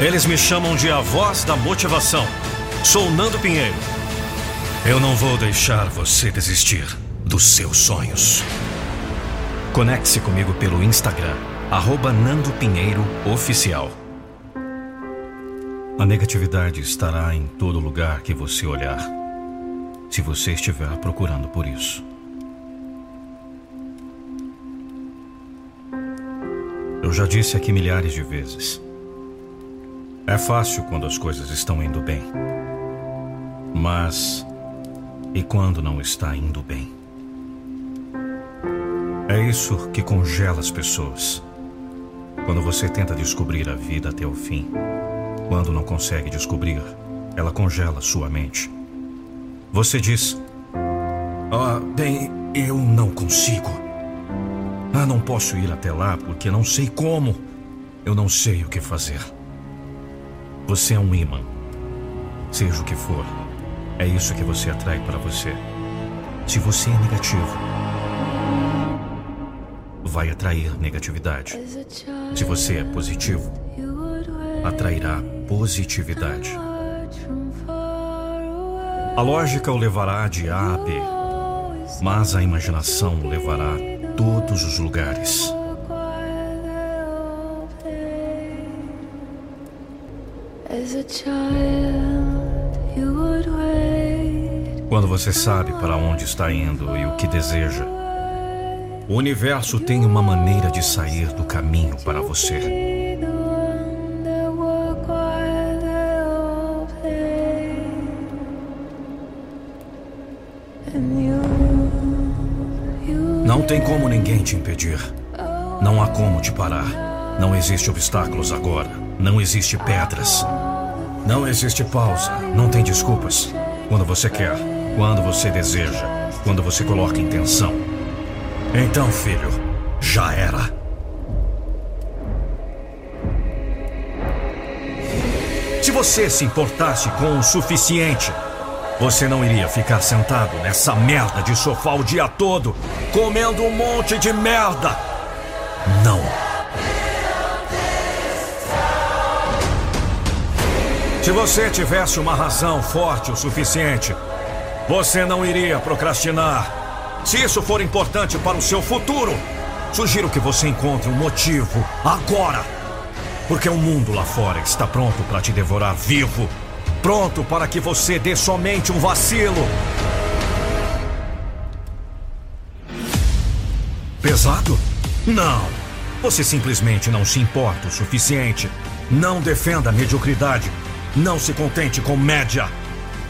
Eles me chamam de a voz da motivação. Sou Nando Pinheiro. Eu não vou deixar você desistir dos seus sonhos. Conecte-se comigo pelo Instagram, arroba Nando Pinheiro Oficial. A negatividade estará em todo lugar que você olhar, se você estiver procurando por isso. Eu já disse aqui milhares de vezes. É fácil quando as coisas estão indo bem. Mas. E quando não está indo bem? É isso que congela as pessoas. Quando você tenta descobrir a vida até o fim, quando não consegue descobrir, ela congela sua mente. Você diz: Ah, bem, eu não consigo. Ah, não posso ir até lá porque não sei como. Eu não sei o que fazer. Você é um imã. Seja o que for, é isso que você atrai para você. Se você é negativo, vai atrair negatividade. Se você é positivo, atrairá positividade. A lógica o levará de A a B, mas a imaginação o levará a todos os lugares. Quando você sabe para onde está indo e o que deseja, o universo tem uma maneira de sair do caminho para você. Não tem como ninguém te impedir. Não há como te parar. Não existe obstáculos agora. Não existe pedras. Não existe pausa. Não tem desculpas. Quando você quer, quando você deseja, quando você coloca intenção. Então, filho, já era. Se você se importasse com o suficiente, você não iria ficar sentado nessa merda de sofá o dia todo, comendo um monte de merda. Não. Se você tivesse uma razão forte o suficiente, você não iria procrastinar. Se isso for importante para o seu futuro, sugiro que você encontre um motivo agora. Porque o mundo lá fora está pronto para te devorar vivo pronto para que você dê somente um vacilo. Pesado? Não. Você simplesmente não se importa o suficiente. Não defenda a mediocridade. Não se contente com média.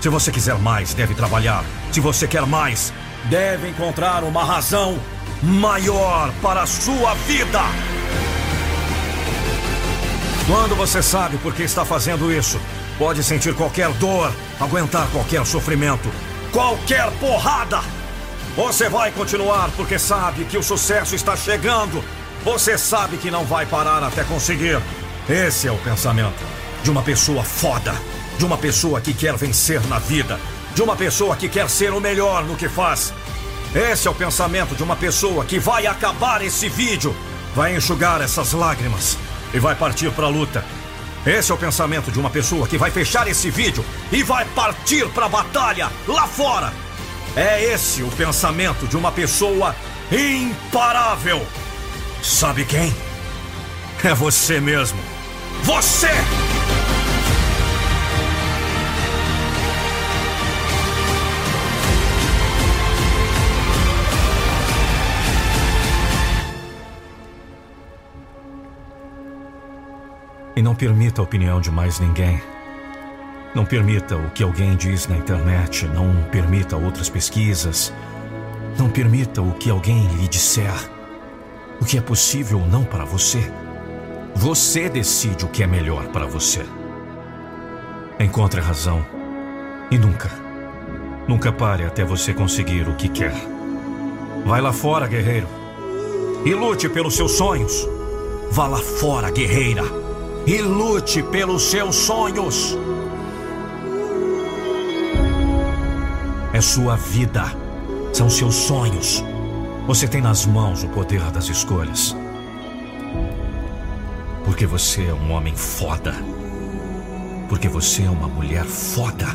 Se você quiser mais, deve trabalhar. Se você quer mais, deve encontrar uma razão maior para a sua vida. Quando você sabe por que está fazendo isso, Pode sentir qualquer dor, aguentar qualquer sofrimento, qualquer porrada. Você vai continuar porque sabe que o sucesso está chegando. Você sabe que não vai parar até conseguir. Esse é o pensamento de uma pessoa foda, de uma pessoa que quer vencer na vida, de uma pessoa que quer ser o melhor no que faz. Esse é o pensamento de uma pessoa que vai acabar esse vídeo, vai enxugar essas lágrimas e vai partir para a luta esse é o pensamento de uma pessoa que vai fechar esse vídeo e vai partir para a batalha lá fora. É esse o pensamento de uma pessoa imparável. Sabe quem? É você mesmo. Você! E não permita a opinião de mais ninguém. Não permita o que alguém diz na internet. Não permita outras pesquisas. Não permita o que alguém lhe disser. O que é possível ou não para você. Você decide o que é melhor para você. Encontre razão. E nunca, nunca pare até você conseguir o que quer. Vai lá fora, guerreiro. E lute pelos seus sonhos. Vá lá fora, guerreira e lute pelos seus sonhos. É sua vida, são seus sonhos. Você tem nas mãos o poder das escolhas. Porque você é um homem foda. porque você é uma mulher foda.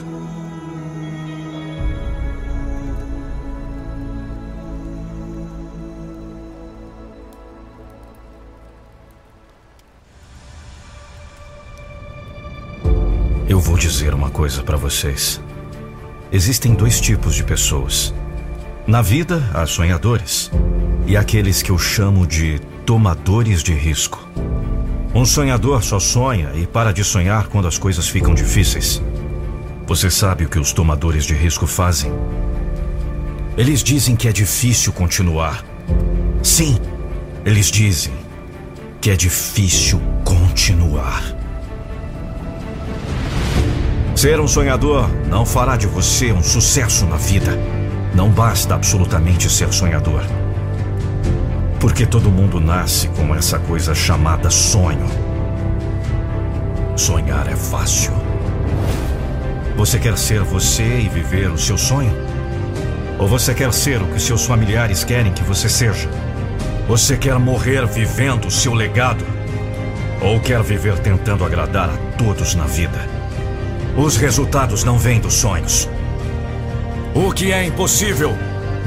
Eu vou dizer uma coisa para vocês. Existem dois tipos de pessoas. Na vida, há sonhadores e aqueles que eu chamo de tomadores de risco. Um sonhador só sonha e para de sonhar quando as coisas ficam difíceis. Você sabe o que os tomadores de risco fazem? Eles dizem que é difícil continuar. Sim, eles dizem que é difícil continuar. Ser um sonhador não fará de você um sucesso na vida. Não basta absolutamente ser sonhador. Porque todo mundo nasce com essa coisa chamada sonho. Sonhar é fácil. Você quer ser você e viver o seu sonho? Ou você quer ser o que seus familiares querem que você seja? Você quer morrer vivendo o seu legado? Ou quer viver tentando agradar a todos na vida? Os resultados não vêm dos sonhos. O que é impossível?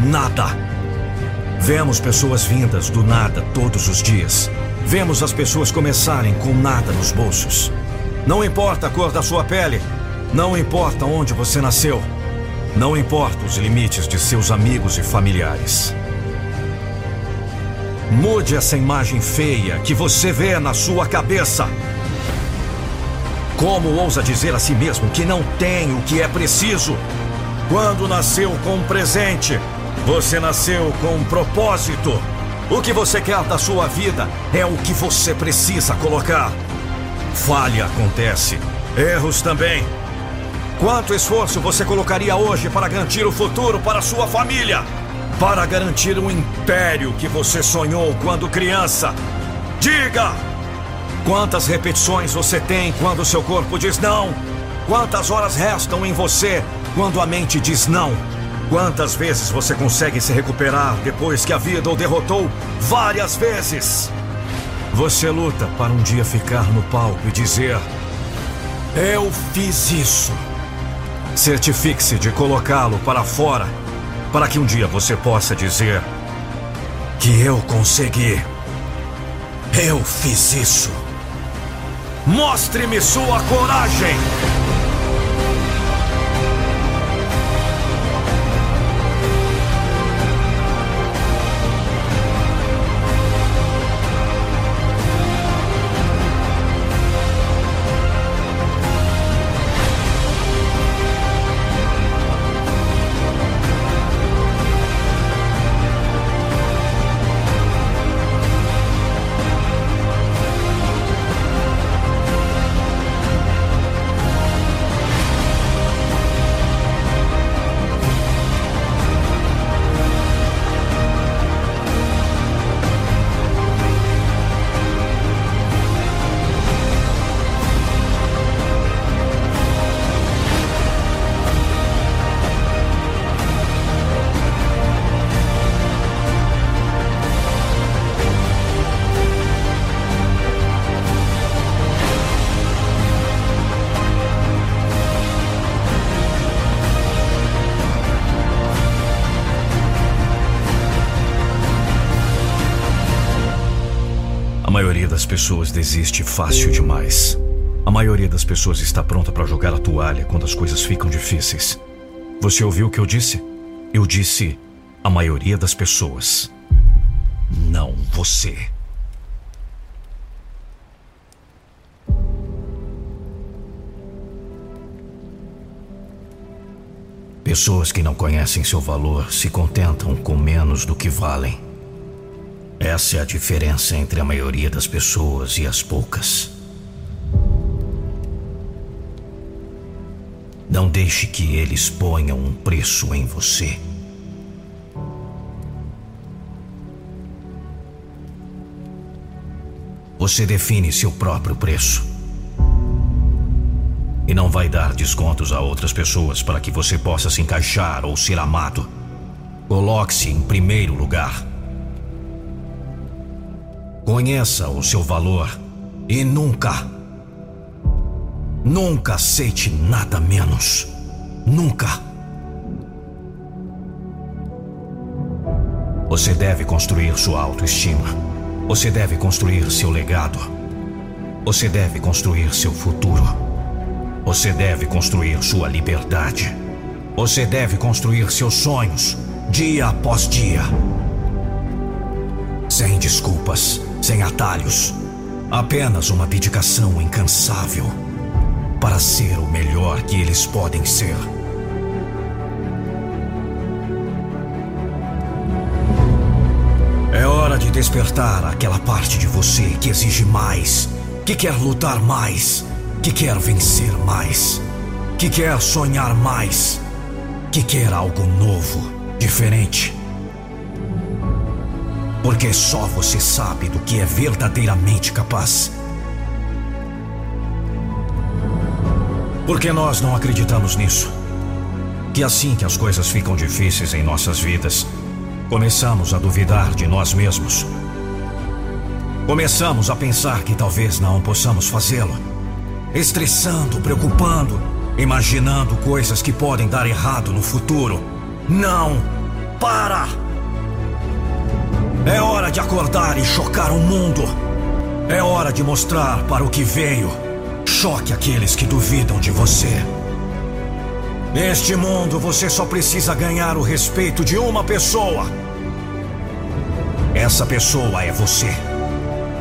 Nada Vemos pessoas vindas do nada todos os dias. Vemos as pessoas começarem com nada nos bolsos. Não importa a cor da sua pele, não importa onde você nasceu, não importa os limites de seus amigos e familiares. Mude essa imagem feia que você vê na sua cabeça. Como ousa dizer a si mesmo que não tem o que é preciso? Quando nasceu com um presente, você nasceu com um propósito. O que você quer da sua vida é o que você precisa colocar. Falha acontece, erros também. Quanto esforço você colocaria hoje para garantir o futuro para sua família? Para garantir o império que você sonhou quando criança? Diga! Quantas repetições você tem quando seu corpo diz não? Quantas horas restam em você quando a mente diz não? Quantas vezes você consegue se recuperar depois que a vida o derrotou? Várias vezes! Você luta para um dia ficar no palco e dizer: Eu fiz isso. Certifique-se de colocá-lo para fora, para que um dia você possa dizer: Que eu consegui. Eu fiz isso. Mostre-me sua coragem! Pessoas desiste fácil demais. A maioria das pessoas está pronta para jogar a toalha quando as coisas ficam difíceis. Você ouviu o que eu disse? Eu disse a maioria das pessoas. Não você. Pessoas que não conhecem seu valor se contentam com menos do que valem. Essa é a diferença entre a maioria das pessoas e as poucas. Não deixe que eles ponham um preço em você. Você define seu próprio preço. E não vai dar descontos a outras pessoas para que você possa se encaixar ou ser amado. Coloque-se em primeiro lugar. Conheça o seu valor e nunca, Nunca aceite nada menos. Nunca. Você deve construir sua autoestima. Você deve construir seu legado. Você deve construir seu futuro. Você deve construir sua liberdade. Você deve construir seus sonhos, dia após dia. Sem desculpas, sem atalhos. Apenas uma dedicação incansável para ser o melhor que eles podem ser. É hora de despertar aquela parte de você que exige mais, que quer lutar mais, que quer vencer mais, que quer sonhar mais, que quer algo novo, diferente. Porque só você sabe do que é verdadeiramente capaz. Porque nós não acreditamos nisso. Que assim que as coisas ficam difíceis em nossas vidas, começamos a duvidar de nós mesmos. Começamos a pensar que talvez não possamos fazê-lo. Estressando, preocupando, imaginando coisas que podem dar errado no futuro. Não! Para! É hora de acordar e chocar o mundo. É hora de mostrar para o que veio Choque aqueles que duvidam de você. Neste mundo, você só precisa ganhar o respeito de uma pessoa. Essa pessoa é você.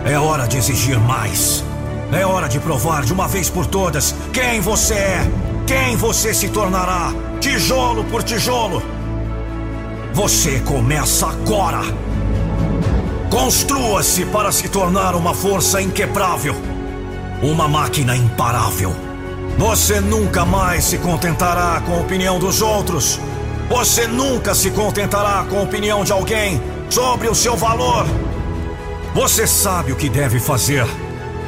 É hora de exigir mais. É hora de provar de uma vez por todas quem você é, quem você se tornará, tijolo por tijolo. Você começa agora. Construa-se para se tornar uma força inquebrável. Uma máquina imparável. Você nunca mais se contentará com a opinião dos outros. Você nunca se contentará com a opinião de alguém sobre o seu valor. Você sabe o que deve fazer.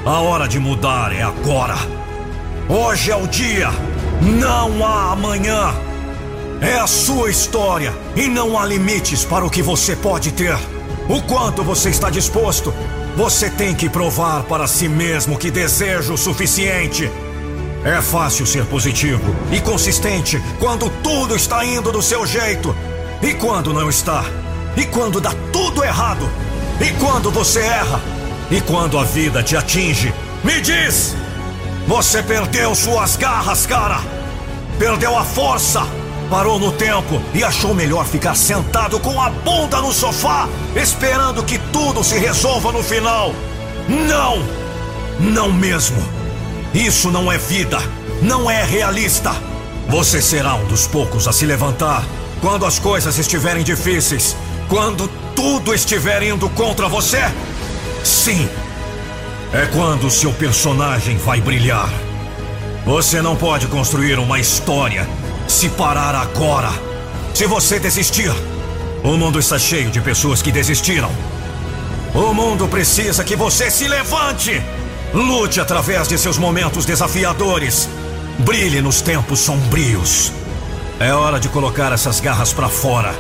A hora de mudar é agora. Hoje é o dia. Não há amanhã. É a sua história e não há limites para o que você pode ter. O quanto você está disposto você tem que provar para si mesmo que deseja o suficiente. É fácil ser positivo e consistente quando tudo está indo do seu jeito. E quando não está? E quando dá tudo errado? E quando você erra? E quando a vida te atinge? Me diz! Você perdeu suas garras, cara! Perdeu a força! Parou no tempo e achou melhor ficar sentado com a bunda no sofá, esperando que tudo se resolva no final. Não! Não mesmo! Isso não é vida, não é realista. Você será um dos poucos a se levantar quando as coisas estiverem difíceis, quando tudo estiver indo contra você? Sim! É quando seu personagem vai brilhar. Você não pode construir uma história se parar agora, se você desistir, o mundo está cheio de pessoas que desistiram. O mundo precisa que você se levante. Lute através de seus momentos desafiadores. Brilhe nos tempos sombrios. É hora de colocar essas garras para fora.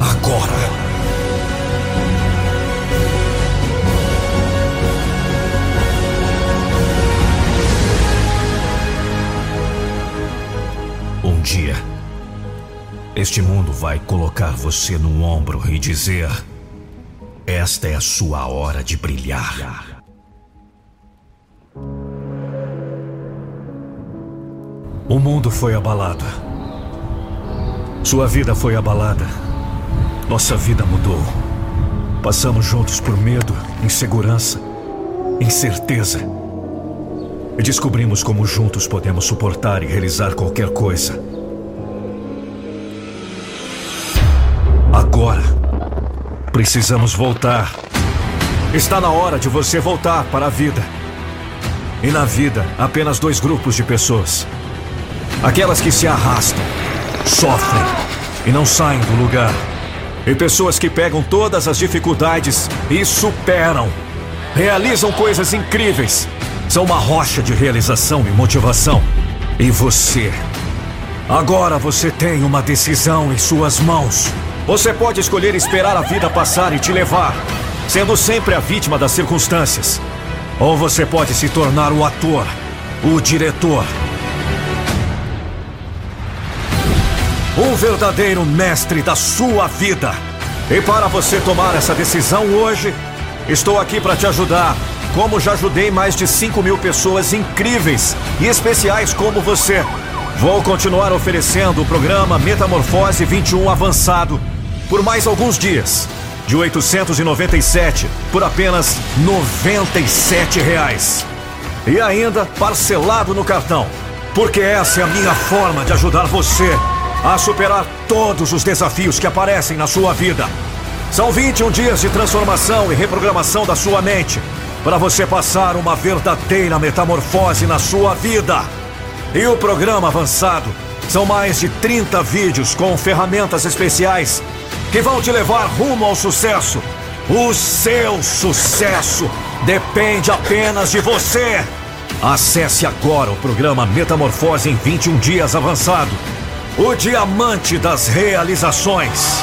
Agora. Este mundo vai colocar você no ombro e dizer: Esta é a sua hora de brilhar. O mundo foi abalado. Sua vida foi abalada. Nossa vida mudou. Passamos juntos por medo, insegurança, incerteza. E descobrimos como juntos podemos suportar e realizar qualquer coisa. Precisamos voltar. Está na hora de você voltar para a vida. E na vida, apenas dois grupos de pessoas: aquelas que se arrastam, sofrem e não saem do lugar, e pessoas que pegam todas as dificuldades e superam, realizam coisas incríveis são uma rocha de realização e motivação. E você? Agora você tem uma decisão em suas mãos. Você pode escolher esperar a vida passar e te levar, sendo sempre a vítima das circunstâncias. Ou você pode se tornar o ator, o diretor. Um verdadeiro mestre da sua vida. E para você tomar essa decisão hoje, estou aqui para te ajudar. Como já ajudei mais de 5 mil pessoas incríveis e especiais como você. Vou continuar oferecendo o programa Metamorfose 21 Avançado por mais alguns dias. De 897 por apenas 97 reais. E ainda parcelado no cartão. Porque essa é a minha forma de ajudar você a superar todos os desafios que aparecem na sua vida. São 21 dias de transformação e reprogramação da sua mente para você passar uma verdadeira metamorfose na sua vida. E o programa avançado são mais de 30 vídeos com ferramentas especiais que vão te levar rumo ao sucesso. O seu sucesso depende apenas de você. Acesse agora o programa Metamorfose em 21 dias avançado o diamante das realizações.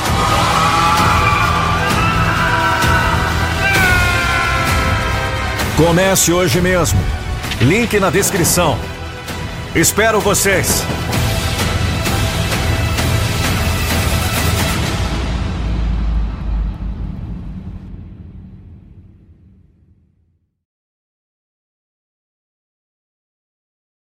Comece hoje mesmo. Link na descrição. Espero vocês.